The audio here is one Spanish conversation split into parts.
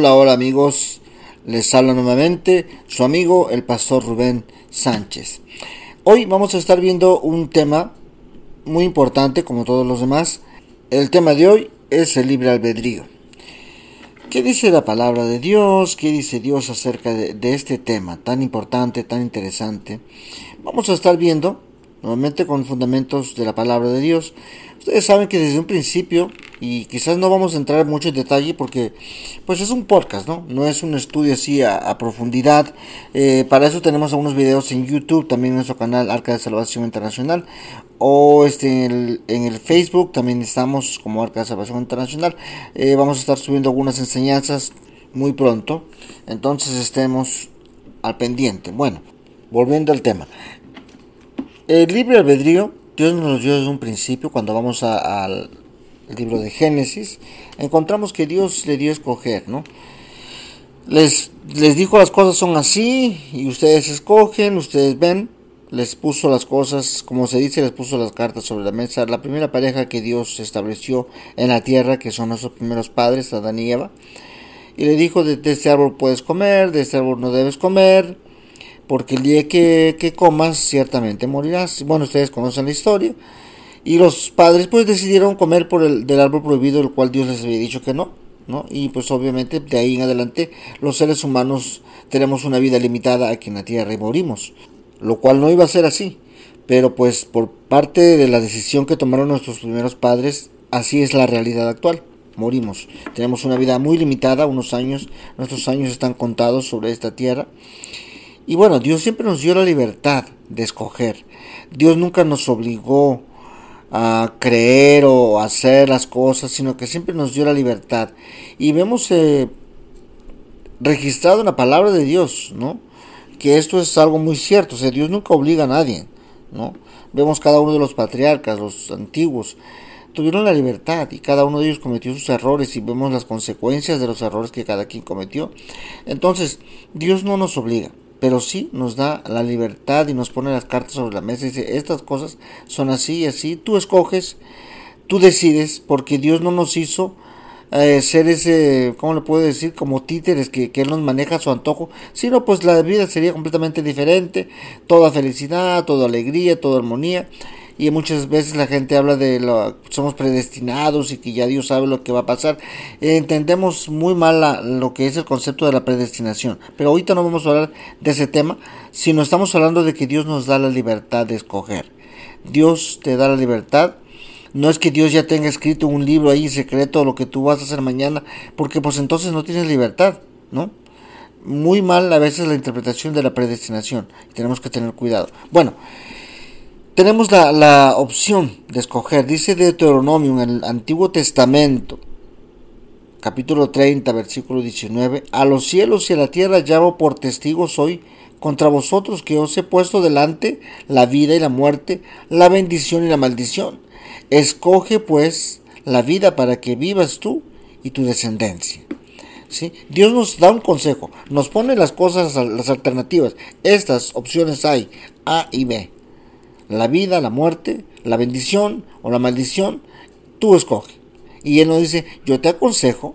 Hola, hola amigos, les habla nuevamente su amigo el pastor Rubén Sánchez. Hoy vamos a estar viendo un tema muy importante como todos los demás. El tema de hoy es el libre albedrío. ¿Qué dice la palabra de Dios? ¿Qué dice Dios acerca de, de este tema tan importante, tan interesante? Vamos a estar viendo nuevamente con fundamentos de la palabra de Dios. Ustedes saben que desde un principio, y quizás no vamos a entrar mucho en detalle porque pues es un podcast, ¿no? No es un estudio así a, profundidad. Eh, para eso tenemos algunos videos en YouTube, también en nuestro canal Arca de Salvación Internacional. O este, en, el, Facebook también estamos como Arca de Salvación Internacional. Eh, vamos a estar subiendo algunas enseñanzas muy pronto. Entonces estemos al pendiente. Bueno, volviendo al tema. El libre albedrío, Dios nos dio desde un principio, cuando vamos al libro de Génesis, encontramos que Dios le dio a escoger, ¿no? Les, les dijo las cosas son así y ustedes escogen, ustedes ven, les puso las cosas, como se dice, les puso las cartas sobre la mesa. La primera pareja que Dios estableció en la tierra, que son nuestros primeros padres, Adán y Eva, y le dijo, de este árbol puedes comer, de este árbol no debes comer, porque el día que, que comas ciertamente morirás. Bueno, ustedes conocen la historia. Y los padres pues decidieron comer por el del árbol prohibido, el cual Dios les había dicho que no, ¿no? Y pues obviamente de ahí en adelante los seres humanos tenemos una vida limitada aquí en la tierra y morimos, lo cual no iba a ser así. Pero pues por parte de la decisión que tomaron nuestros primeros padres, así es la realidad actual. Morimos. Tenemos una vida muy limitada, unos años, nuestros años están contados sobre esta tierra y bueno, Dios siempre nos dio la libertad de escoger. Dios nunca nos obligó a creer o a hacer las cosas, sino que siempre nos dio la libertad. Y vemos eh, registrado en la palabra de Dios, ¿no? Que esto es algo muy cierto, o sea, Dios nunca obliga a nadie, ¿no? Vemos cada uno de los patriarcas, los antiguos, tuvieron la libertad y cada uno de ellos cometió sus errores y vemos las consecuencias de los errores que cada quien cometió. Entonces, Dios no nos obliga pero sí nos da la libertad y nos pone las cartas sobre la mesa y dice, estas cosas son así y así, tú escoges, tú decides, porque Dios no nos hizo eh, ser ese, ¿cómo le puedo decir? Como títeres que, que Él nos maneja a su antojo, sino pues la vida sería completamente diferente, toda felicidad, toda alegría, toda armonía, y muchas veces la gente habla de lo somos predestinados y que ya Dios sabe lo que va a pasar. entendemos muy mal lo que es el concepto de la predestinación, pero ahorita no vamos a hablar de ese tema, sino estamos hablando de que Dios nos da la libertad de escoger. Dios te da la libertad. No es que Dios ya tenga escrito un libro ahí secreto lo que tú vas a hacer mañana, porque pues entonces no tienes libertad, ¿no? Muy mal a veces la interpretación de la predestinación. Tenemos que tener cuidado. Bueno, tenemos la, opción de escoger. Dice Deuteronomio en el Antiguo Testamento, capítulo 30, versículo 19, a los cielos y a la tierra llamo por testigos hoy contra vosotros que os he puesto delante la vida y la muerte, la bendición y la maldición. Escoge pues la vida para que vivas tú y tu descendencia. ¿Sí? Dios nos da un consejo, nos pone las cosas, las alternativas. Estas opciones hay, A y B la vida, la muerte, la bendición o la maldición, tú escoge. Y Él nos dice, yo te aconsejo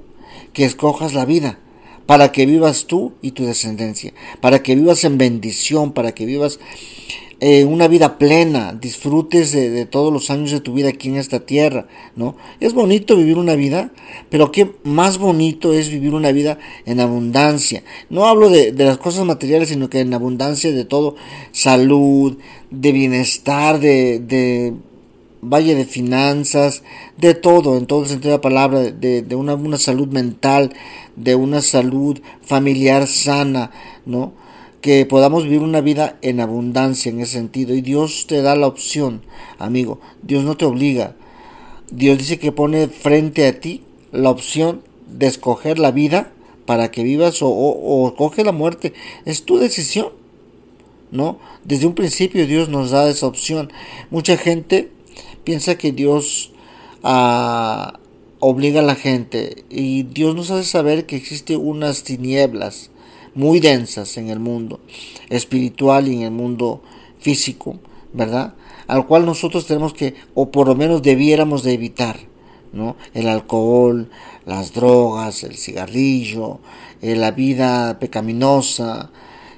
que escojas la vida para que vivas tú y tu descendencia, para que vivas en bendición, para que vivas eh, una vida plena, disfrutes de, todos los años de tu vida aquí en esta tierra, ¿no? Es bonito vivir una vida, pero qué más bonito es vivir una vida en abundancia. No hablo de, las cosas materiales, sino que en abundancia de todo, salud, de bienestar, de, de vaya de finanzas, de todo, en todo sentido de la palabra, de, de una, una salud mental, de una salud familiar sana, ¿no? Que podamos vivir una vida en abundancia en ese sentido. Y Dios te da la opción, amigo. Dios no te obliga. Dios dice que pone frente a ti la opción de escoger la vida para que vivas o, o, coge la muerte. Es tu decisión. ¿No? Desde un principio Dios nos da esa opción. Mucha gente piensa que Dios ah, obliga a la gente y Dios nos hace saber que existe unas tinieblas muy densas en el mundo espiritual y en el mundo físico, ¿verdad? Al cual nosotros tenemos que, o por lo menos debiéramos de evitar. ¿no? El alcohol, las drogas, el cigarrillo, eh, la vida pecaminosa.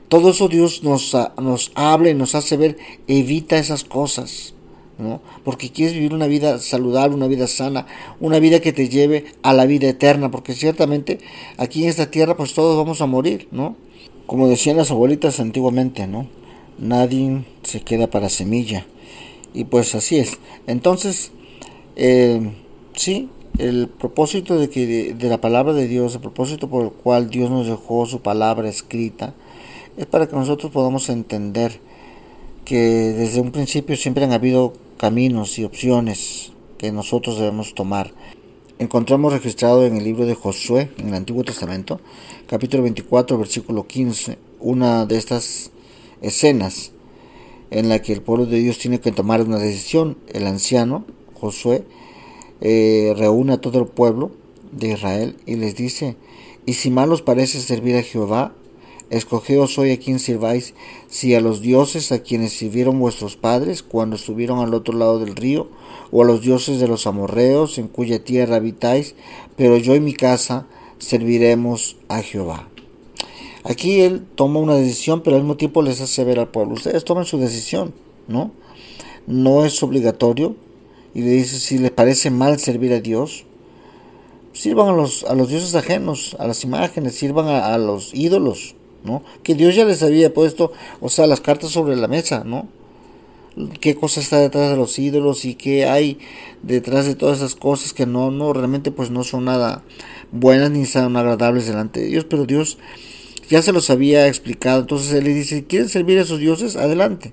Todo eso Dios nos, nos habla y nos hace ver, evita esas cosas. ¿No? Porque quieres vivir una vida saludable, una vida sana, una vida que te lleve a la vida eterna, porque ciertamente aquí en esta tierra pues todos vamos a morir, ¿no? Como decían las abuelitas antiguamente, ¿no? Nadie se queda para semilla. Y pues así es. Entonces, eh, sí, el propósito de, que, de, la palabra de Dios, el propósito por el cual Dios nos dejó su palabra escrita, es para que nosotros podamos entender que desde un principio siempre han habido caminos y opciones que nosotros debemos tomar. Encontramos registrado en el libro de Josué, en el Antiguo Testamento, capítulo 24, versículo 15, una de estas escenas en la que el pueblo de Dios tiene que tomar una decisión. El anciano, Josué, eh, reúne a todo el pueblo de Israel y les dice, y si mal os parece servir a Jehová, Escogeos hoy a quien sirváis, si a los dioses a quienes sirvieron vuestros padres cuando estuvieron al otro lado del río, o a los dioses de los amorreos en cuya tierra habitáis, pero yo y mi casa serviremos a Jehová. Aquí él toma una decisión, pero al mismo tiempo les hace ver al pueblo, ustedes tomen su decisión, ¿no? No es obligatorio, y le dice, si les parece mal servir a Dios, sirvan a los, a los dioses ajenos, a las imágenes, sirvan a los ídolos, que Dios ya les había puesto, o sea, las cartas sobre la mesa, ¿no? qué cosa está detrás de los ídolos y qué hay detrás de todas esas cosas que no, no, realmente pues no son nada buenas ni son agradables delante de Dios, pero Dios ya se los había explicado, entonces él le dice, ¿quieren servir a esos dioses? Adelante.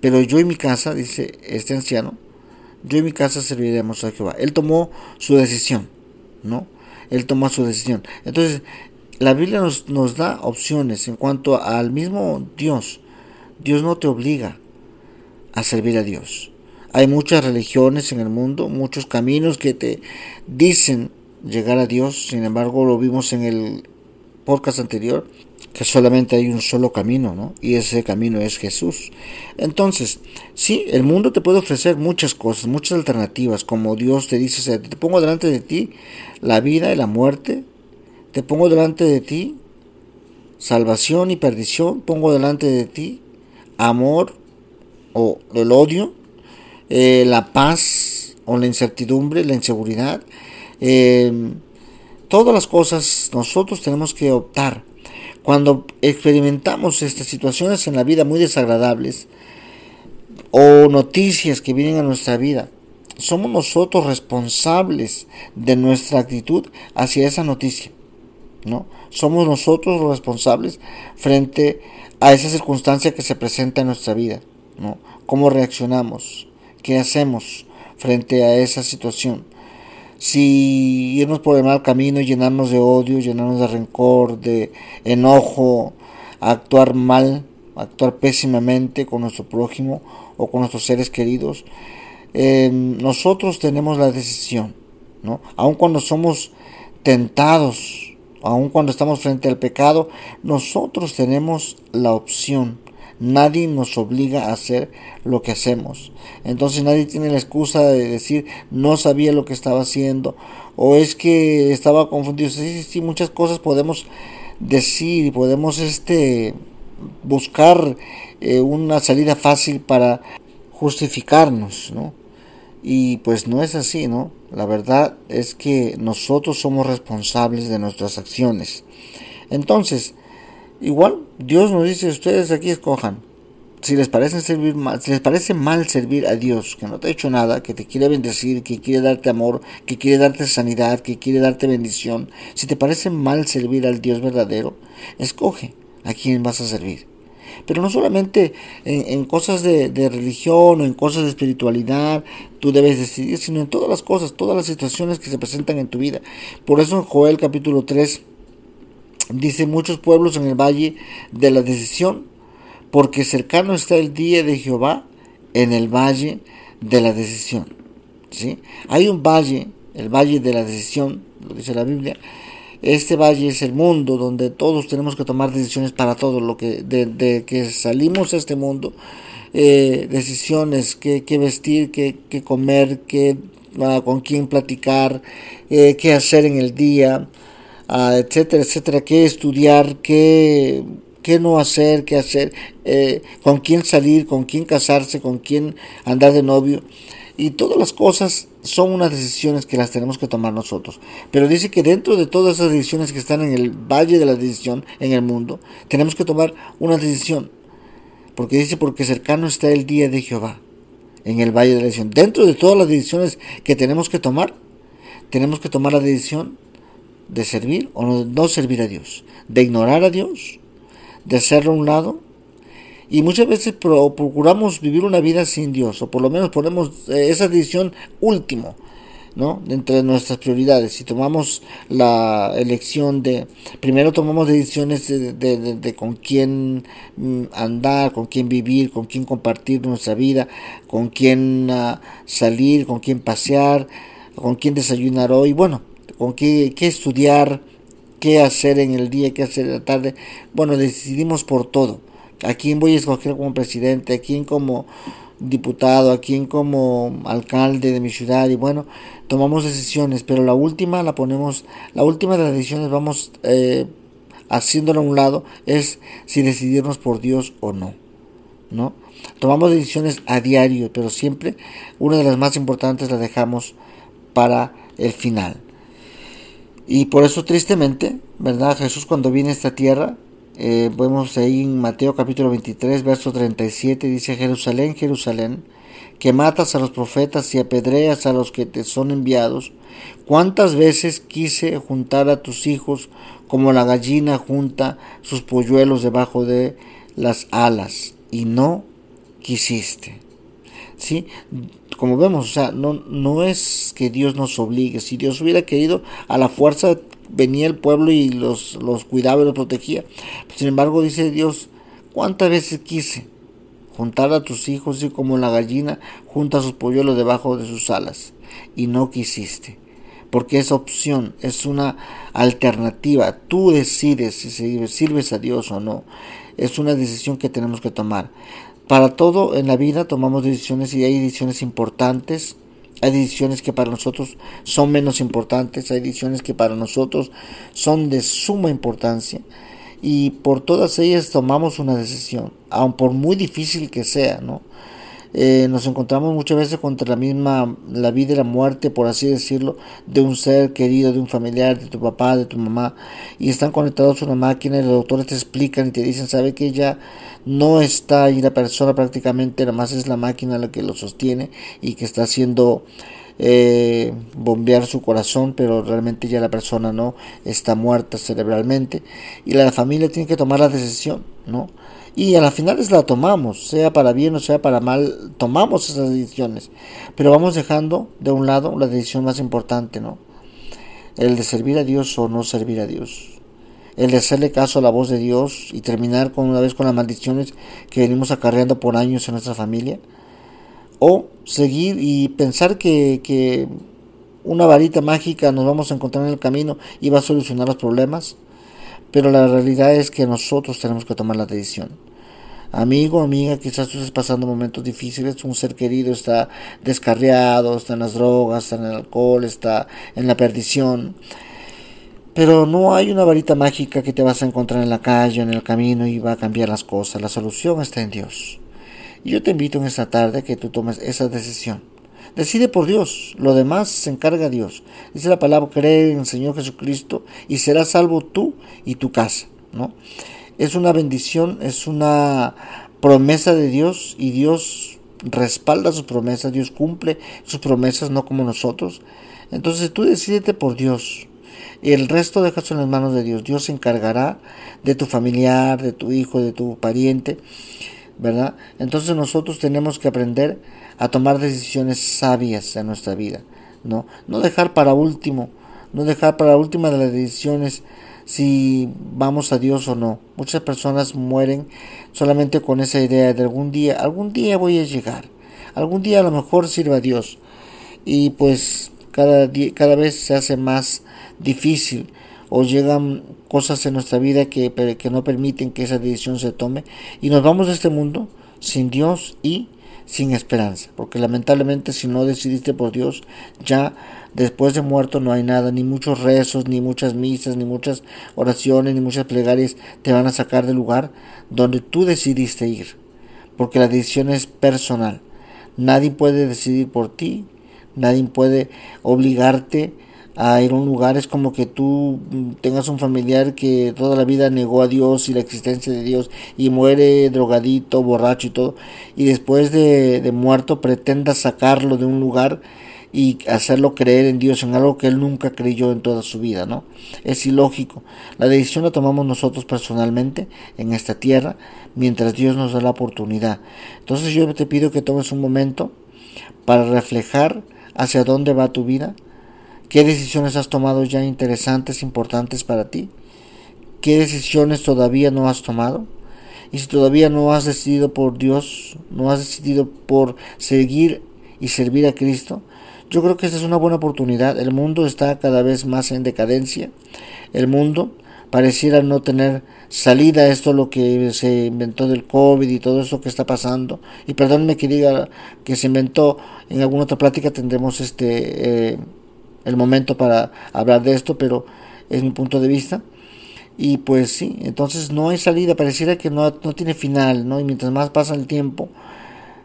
Pero yo y mi casa, dice este anciano, yo y mi casa serviremos a Jehová. Él tomó su decisión, ¿no? Él tomó su decisión. Entonces, la Biblia nos, nos da opciones en cuanto al mismo Dios. Dios no te obliga a servir a Dios. Hay muchas religiones en el mundo, muchos caminos que te dicen llegar a Dios. Sin embargo, lo vimos en el podcast anterior, que solamente hay un solo camino, ¿no? Y ese camino es Jesús. Entonces, sí, el mundo te puede ofrecer muchas cosas, muchas alternativas, como Dios te dice, te pongo delante de ti la vida y la muerte, te pongo delante de ti salvación y perdición, pongo delante de ti amor o el odio, eh, la paz o la incertidumbre, la inseguridad. Em, todas las cosas nosotros tenemos que optar. Cuando experimentamos estas situaciones en la vida muy desagradables o noticias que vienen a nuestra vida, somos nosotros responsables de nuestra actitud hacia esa noticia. ¿No? Somos nosotros los responsables frente a esa circunstancia que se presenta en nuestra vida, ¿no? ¿Cómo reaccionamos? ¿Qué hacemos frente a esa situación? Si irnos por el mal camino, llenarnos de odio, llenarnos de rencor, de enojo, actuar mal, actuar pésimamente con nuestro prójimo o con nuestros seres queridos, eh, nosotros tenemos la decisión, ¿no? Aun cuando somos tentados aun cuando estamos frente al pecado, nosotros tenemos la opción. Nadie nos obliga a hacer lo que hacemos. Entonces nadie tiene la excusa de decir no sabía lo que estaba haciendo o es que estaba confundido. Sí, sí, muchas cosas podemos decir y podemos este buscar eh, una salida fácil para justificarnos, ¿no? Y pues no es así, ¿no? La verdad es que nosotros somos responsables de nuestras acciones. Entonces, igual Dios nos dice, ustedes aquí escojan. Si les parece servir mal, si les parece mal servir a Dios, que no te ha hecho nada, que te quiere bendecir, que quiere darte amor, que quiere darte sanidad, que quiere darte bendición, si te parece mal servir al Dios verdadero, escoge a quién vas a servir pero no solamente en, cosas de, religión o en cosas de espiritualidad tú debes decidir, sino en todas las cosas, todas las situaciones que se presentan en tu vida. Por eso en Joel capítulo 3 dice muchos pueblos en el valle de la decisión, porque cercano está el día de Jehová en el valle de la decisión. ¿sí? Hay un valle, el valle de la decisión, lo dice la Biblia, este valle es el mundo donde todos tenemos que tomar decisiones para todo lo que de, que salimos a este mundo eh, decisiones qué, qué vestir qué, qué comer qué ah, con quién platicar, eh, qué hacer en el día, ah, etcétera, etcétera, qué estudiar, qué, qué no hacer, qué hacer, eh, con quién salir, con quién casarse, con quién andar de novio. Y todas las cosas son unas decisiones que las tenemos que tomar nosotros. Pero dice que dentro de todas esas decisiones que están en el valle de la decisión en el mundo, tenemos que tomar una decisión. Porque dice, porque cercano está el día de Jehová en el valle de la decisión. Dentro de todas las decisiones que tenemos que tomar, tenemos que tomar la decisión de servir o no, servir a Dios, de ignorar a Dios, de hacerlo a un lado y muchas veces procuramos vivir una vida sin Dios, o por lo menos ponemos eh, esa decisión último, ¿no? Entre nuestras prioridades. Si tomamos la elección de, primero tomamos decisiones de, con quién mm, andar, con quién vivir, con quién compartir nuestra vida, con quién ah, salir, con quién pasear, con quién desayunar hoy, bueno, con qué, qué estudiar, qué hacer en el día, qué hacer en la tarde. Bueno, decidimos por todo a quién voy a escoger como presidente, a quién como diputado, a quién como alcalde de mi ciudad y bueno, tomamos decisiones, pero la última la ponemos, la última de las decisiones vamos eh, haciéndola a un lado es si decidirnos por Dios o no, ¿no? Tomamos decisiones a diario, pero siempre una de las más importantes la dejamos para el final. Y por eso tristemente, ¿verdad? Jesús cuando viene a esta tierra eh, vemos ahí en Mateo capítulo 23, verso 37, dice Jerusalén, Jerusalén, que matas a los profetas y apedreas a los que te son enviados. ¿Cuántas veces quise juntar a tus hijos como la gallina junta sus polluelos debajo de las alas y no quisiste? ¿Sí? Como vemos, o sea, no, no es que Dios nos obligue. Si Dios hubiera querido a la fuerza venía el pueblo y los, los cuidaba y los protegía. Sin embargo, dice Dios, ¿cuántas veces quise juntar a tus hijos y como la gallina junta sus polluelos debajo de sus alas? Y no quisiste. Porque es opción, es una alternativa. Tú decides si sirves a Dios o no. Es una decisión que tenemos que tomar. Para todo en la vida tomamos decisiones y hay decisiones importantes hay decisiones que para nosotros son menos importantes, hay decisiones que para nosotros son de suma importancia y por todas ellas tomamos una decisión, aun por muy difícil que sea, ¿no? Eh, nos encontramos muchas veces contra la misma, la vida y la muerte, por así decirlo, de un ser querido, de un familiar, de tu papá, de tu mamá, y están conectados a una máquina y los doctores te explican y te dicen, sabe que ya no está ahí la persona prácticamente, nada más es la máquina la que lo sostiene y que está haciendo eh, bombear su corazón, pero realmente ya la persona no está muerta cerebralmente y la familia tiene que tomar la decisión, ¿no? Y a la final la tomamos, sea para bien o sea para mal, tomamos esas decisiones, pero vamos dejando de un lado la decisión más importante, ¿no? El de servir a Dios o no servir a Dios. El de hacerle caso a la voz de Dios y terminar con una vez con las maldiciones que venimos acarreando por años en nuestra familia, o seguir y pensar que, que una varita mágica nos vamos a encontrar en el camino y va a solucionar los problemas, pero la realidad es que nosotros tenemos que tomar la decisión. Amigo, amiga, quizás tú estés pasando momentos difíciles, un ser querido está descarriado, está en las drogas, está en el alcohol, está en la perdición pero no hay una varita mágica que te vas a encontrar en la calle, en el camino y va a cambiar las cosas. La solución está en Dios. Y yo te invito en esta tarde a que tú tomes esa decisión. Decide por Dios, lo demás se encarga Dios. Dice la palabra, cree en el Señor Jesucristo y serás salvo tú y tu casa. ¿no? Es una bendición, es una promesa de Dios y Dios respalda sus promesas, Dios cumple sus promesas, no como nosotros. Entonces tú decidete por Dios, y el resto dejas en las manos de Dios. Dios se encargará de tu familiar, de tu hijo, de tu pariente, ¿verdad? Entonces nosotros tenemos que aprender a tomar decisiones sabias en nuestra vida, ¿no? No dejar para último, no dejar para última de las decisiones si vamos a Dios o no. Muchas personas mueren solamente con esa idea de algún día, algún día voy a llegar, algún día a lo mejor sirva a Dios. Y pues cada, día, cada vez se hace más difícil o llegan cosas en nuestra vida que, que no permiten que esa decisión se tome y nos vamos de este mundo sin Dios y sin esperanza, porque lamentablemente si no decidiste por Dios, ya después de muerto no hay nada, ni muchos rezos, ni muchas misas, ni muchas oraciones, ni muchas plegarias te van a sacar del lugar donde tú decidiste ir, porque la decisión es personal. Nadie puede decidir por ti, nadie puede obligarte a ir a un lugar. Es como que tú tengas un familiar que toda la vida negó a Dios y la existencia de Dios y muere drogadito, borracho y todo, y después de, de muerto pretendas sacarlo de un lugar y hacerlo creer en Dios, en algo que él nunca creyó en toda su vida, ¿no? Es ilógico. La decisión la tomamos nosotros personalmente en esta tierra, mientras Dios nos da la oportunidad. Entonces yo te pido que tomes un momento para reflejar hacia dónde va tu vida, qué decisiones has tomado ya interesantes, importantes para ti, qué decisiones todavía no has tomado. Y si todavía no has decidido por Dios, no has decidido por seguir y servir a Cristo, yo creo que esta es una buena oportunidad. El mundo está cada vez más en decadencia. El mundo pareciera no tener salida. Esto lo que se inventó del COVID y todo eso que está pasando. Y perdónme que diga que se inventó. En alguna otra plática tendremos este eh, el momento para hablar de esto, pero es mi punto de vista. Y pues sí, entonces no hay salida, pareciera que no, no tiene final, ¿no? Y mientras más pasa el tiempo,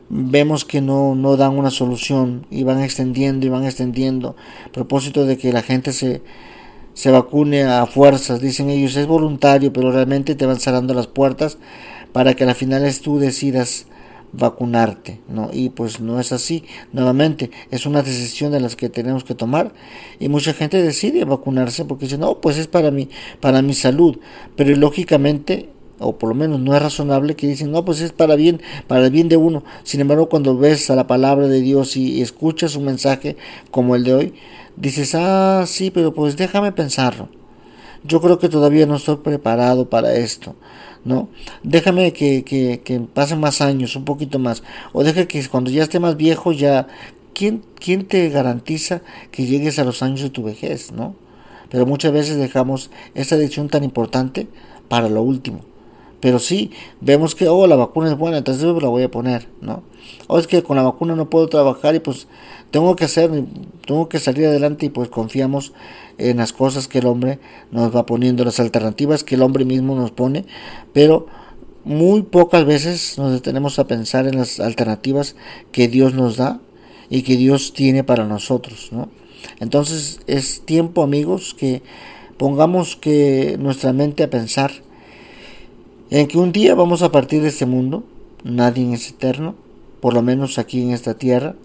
vemos que no, no dan una solución y van extendiendo y van extendiendo. A propósito de que la gente se, se vacune a fuerzas, dicen ellos, es voluntario, pero realmente te van cerrando las puertas para que al final tú decidas vacunarte, ¿no? Y pues no es así. Nuevamente, es una decisión de las que tenemos que tomar y mucha gente decide vacunarse porque dice, "No, pues es para mí, para mi salud." Pero lógicamente o por lo menos no es razonable que dicen, no, pues es para bien, para el bien de uno. Sin embargo, cuando ves a la palabra de Dios y, escuchas un mensaje como el de hoy, dices, ah, sí, pero pues déjame pensarlo. Yo creo que todavía no estoy preparado para esto, ¿no? Déjame que, que, que pasen más años, un poquito más. O deja que cuando ya esté más viejo ya... ¿Quién, ¿Quién te garantiza que llegues a los años de tu vejez, no? Pero muchas veces dejamos esta decisión tan importante para lo último. Pero sí, vemos que, oh, la vacuna es buena, entonces la voy a poner, ¿no? O es que con la vacuna no puedo trabajar y pues tengo que hacer, tengo que salir adelante y pues confiamos en las cosas que el hombre nos va poniendo, las alternativas que el hombre mismo nos pone, pero muy pocas veces nos detenemos a pensar en las alternativas que Dios nos da y que Dios tiene para nosotros, ¿no? Entonces es tiempo, amigos, que pongamos que nuestra mente a pensar en que un día vamos a partir de este mundo, nadie es eterno, por lo menos aquí en esta tierra,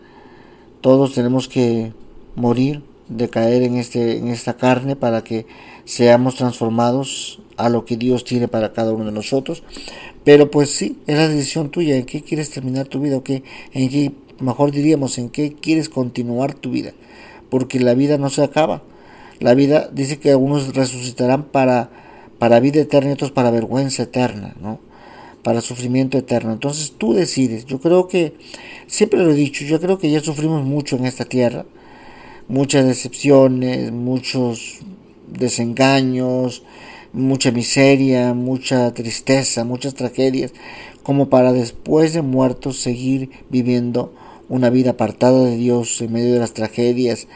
todos tenemos que morir, de caer en, este, en esta carne para que seamos transformados a lo que Dios tiene para cada uno de nosotros. Pero pues sí, es la decisión tuya, en qué quieres terminar tu vida o qué, en qué, mejor diríamos, en qué quieres continuar tu vida, porque la vida no se acaba. La vida dice que algunos resucitarán para para vida eterna y otros para vergüenza eterna, ¿no? Para sufrimiento eterno. Entonces tú decides. Yo creo que, siempre lo he dicho, yo creo que ya sufrimos mucho en esta tierra. Muchas decepciones, muchos desengaños, mucha miseria, mucha tristeza, muchas tragedias, como para después de muertos seguir viviendo una vida apartada de Dios en medio de las tragedias,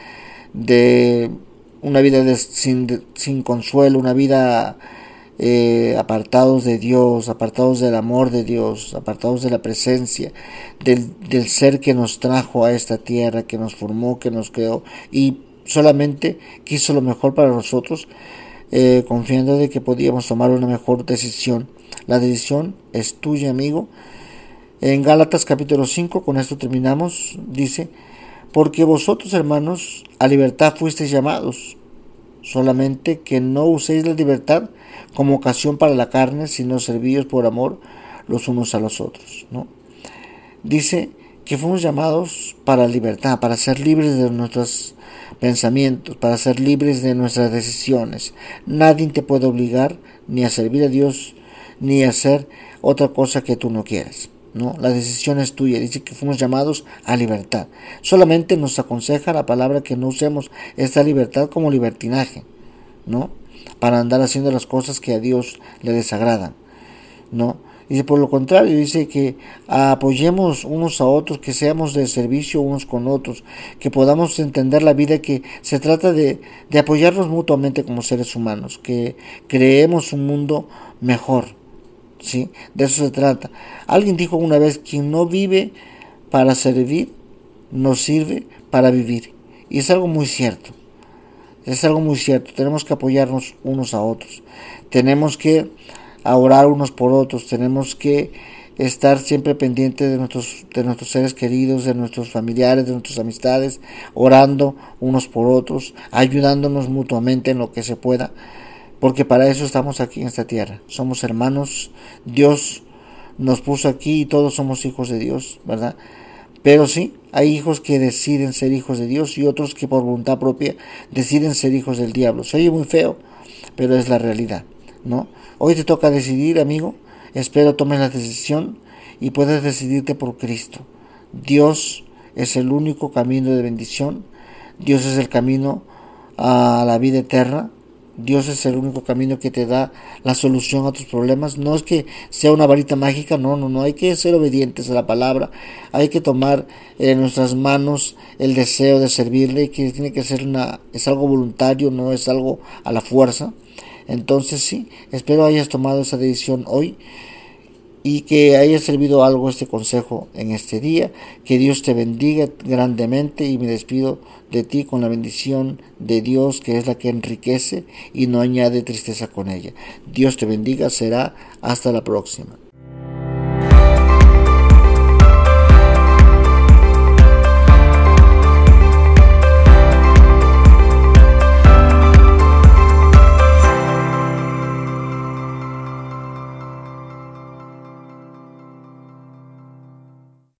de una vida sin, sin, consuelo, una vida eh, apartados de Dios, apartados del amor de Dios, apartados de la presencia, del, del ser que nos trajo a esta tierra, que nos formó, que nos creó y solamente quiso lo mejor para nosotros, eh, confiando de que podíamos tomar una mejor decisión. La decisión es tuya, amigo. En Gálatas capítulo 5, con esto terminamos, dice, porque vosotros, hermanos, a libertad fuisteis llamados, solamente que no uséis la libertad como ocasión para la carne, sino servíos por amor los unos a los otros. ¿no? Dice que fuimos llamados para libertad, para ser libres de nuestros pensamientos, para ser libres de nuestras decisiones. Nadie te puede obligar ni a servir a Dios, ni a hacer otra cosa que tú no quieras. ¿No? La decisión es tuya, dice que fuimos llamados a libertad. Solamente nos aconseja la palabra que no usemos esta libertad como libertinaje, ¿no? Para andar haciendo las cosas que a Dios le desagradan, ¿no? Y por lo contrario, dice que apoyemos unos a otros, que seamos de servicio unos con otros, que podamos entender la vida, que se trata de, de apoyarnos mutuamente como seres humanos, que creemos un mundo mejor. ¿Sí? De eso se trata. Alguien dijo una vez, quien no vive para servir, no sirve para vivir. Y es algo muy cierto. Es algo muy cierto. Tenemos que apoyarnos unos a otros. Tenemos que orar unos por otros, tenemos que estar siempre pendientes de nuestros, de nuestros seres queridos, de nuestros familiares, de nuestras amistades, orando unos por otros, ayudándonos mutuamente en lo que se pueda, porque para eso estamos aquí en esta tierra. Somos hermanos, Dios nos puso aquí y todos somos hijos de Dios, ¿verdad? Pero sí, hay hijos que deciden ser hijos de Dios y otros que por voluntad propia deciden ser hijos del diablo. Se oye muy feo, pero es la realidad, ¿no? Hoy te toca decidir, amigo. Espero tomes la decisión y puedas decidirte por Cristo. Dios es el único camino de bendición. Dios es el camino a la vida eterna. Dios es el único camino que te da la solución a tus problemas. No es que sea una varita mágica, no, no, no. Hay que ser obedientes a la palabra. Hay que tomar en nuestras manos el deseo de servirle, que tiene que ser una, es algo voluntario, no es algo a la fuerza. Entonces sí, espero hayas tomado esa decisión hoy y que haya servido algo este consejo en este día. Que Dios te bendiga grandemente y me despido de ti con la bendición de Dios que es la que enriquece y no añade tristeza con ella. Dios te bendiga, será hasta la próxima.